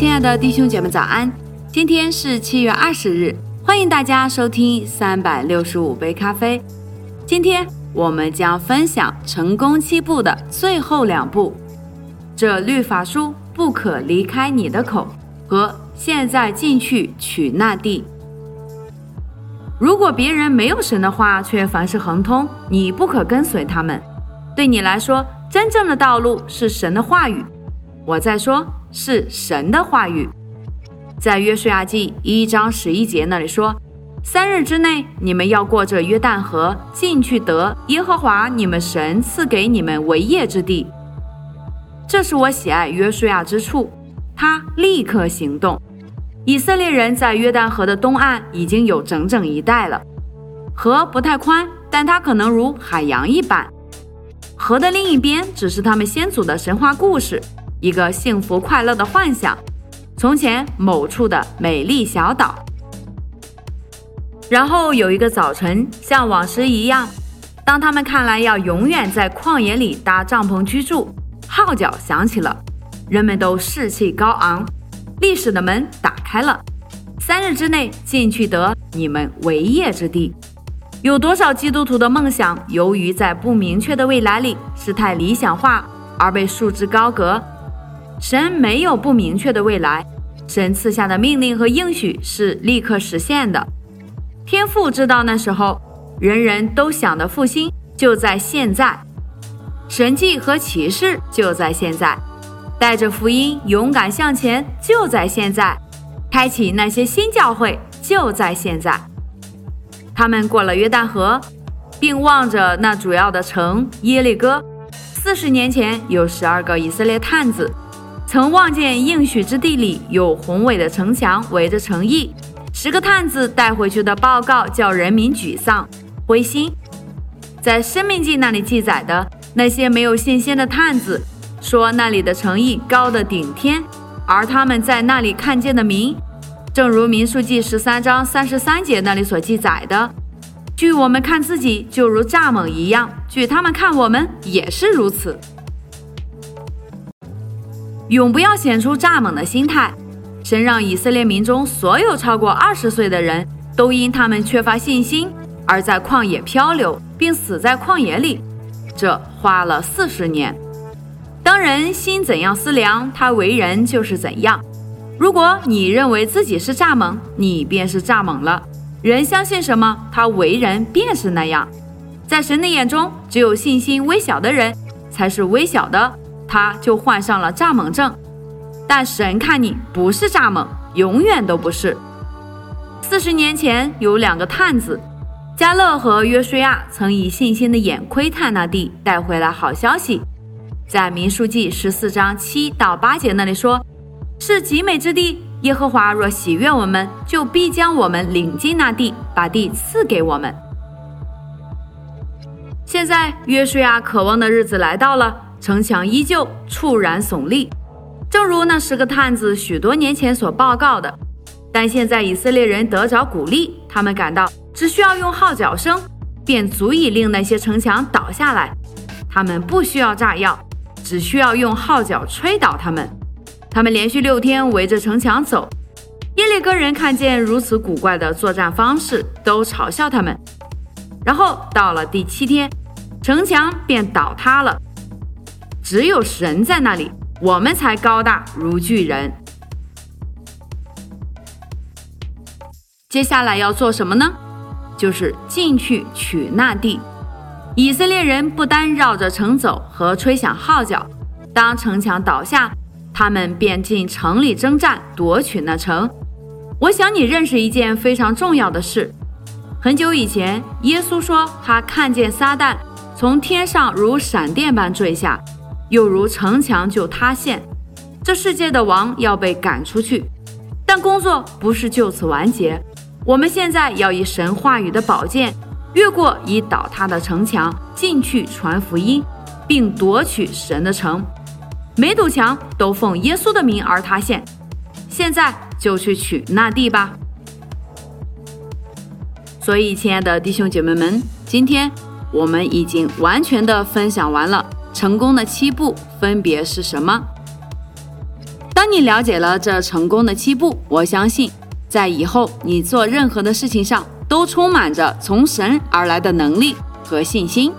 亲爱的弟兄姐妹早安！今天是七月二十日，欢迎大家收听三百六十五杯咖啡。今天我们将分享成功七步的最后两步：这律法书不可离开你的口和现在进去取那地。如果别人没有神的话，却凡事亨通，你不可跟随他们。对你来说，真正的道路是神的话语。我在说。是神的话语，在约书亚记一章十一节那里说：“三日之内，你们要过这约旦河，进去得耶和华你们神赐给你们为业之地。”这是我喜爱约书亚之处，他立刻行动。以色列人在约旦河的东岸已经有整整一代了。河不太宽，但它可能如海洋一般。河的另一边只是他们先祖的神话故事。一个幸福快乐的幻想，从前某处的美丽小岛。然后有一个早晨，像往时一样，当他们看来要永远在旷野里搭帐篷居住，号角响起了，人们都士气高昂。历史的门打开了，三日之内进去得你们为业之地。有多少基督徒的梦想，由于在不明确的未来里是太理想化，而被束之高阁？神没有不明确的未来，神赐下的命令和应许是立刻实现的。天父知道那时候人人都想的复兴就在现在，神迹和启示就在现在，带着福音勇敢向前就在现在，开启那些新教会就在现在。他们过了约旦河，并望着那主要的城耶利哥。四十年前有十二个以色列探子。曾望见应许之地里有宏伟的城墙围着城邑，十个探子带回去的报告叫人民沮丧灰心。在生命记那里记载的那些没有信心的探子说那里的城邑高的顶天，而他们在那里看见的民，正如民数记十三章三十三节那里所记载的，据我们看自己就如蚱蜢一样，据他们看我们也是如此。永不要显出蚱蜢的心态。神让以色列民中所有超过二十岁的人都因他们缺乏信心而在旷野漂流，并死在旷野里。这花了四十年。当人心怎样思量，他为人就是怎样。如果你认为自己是蚱蜢，你便是蚱蜢了。人相信什么，他为人便是那样。在神的眼中，只有信心微小的人才是微小的。他就患上了蚱蜢症，但神看你不是蚱蜢，永远都不是。四十年前有两个探子，加勒和约书亚，曾以信心的眼窥探那地，带回来好消息。在民数记十四章七到八节那里说，是极美之地。耶和华若喜悦我们，就必将我们领进那地，把地赐给我们。现在约书亚渴望的日子来到了。城墙依旧猝然耸立，正如那十个探子许多年前所报告的。但现在以色列人得着鼓励，他们感到只需要用号角声，便足以令那些城墙倒下来。他们不需要炸药，只需要用号角吹倒他们。他们连续六天围着城墙走。耶利哥人看见如此古怪的作战方式，都嘲笑他们。然后到了第七天，城墙便倒塌了。只有神在那里，我们才高大如巨人。接下来要做什么呢？就是进去取那地。以色列人不单绕着城走和吹响号角，当城墙倒下，他们便进城里征战，夺取那城。我想你认识一件非常重要的事：很久以前，耶稣说他看见撒旦从天上如闪电般坠下。又如城墙就塌陷，这世界的王要被赶出去，但工作不是就此完结。我们现在要以神话语的宝剑，越过已倒塌的城墙，进去传福音，并夺取神的城。每堵墙都奉耶稣的名而塌陷，现在就去取那地吧。所以，亲爱的弟兄姐妹们，今天我们已经完全的分享完了。成功的七步分别是什么？当你了解了这成功的七步，我相信在以后你做任何的事情上都充满着从神而来的能力和信心。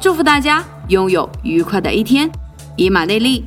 祝福大家拥有愉快的一天，以马内利。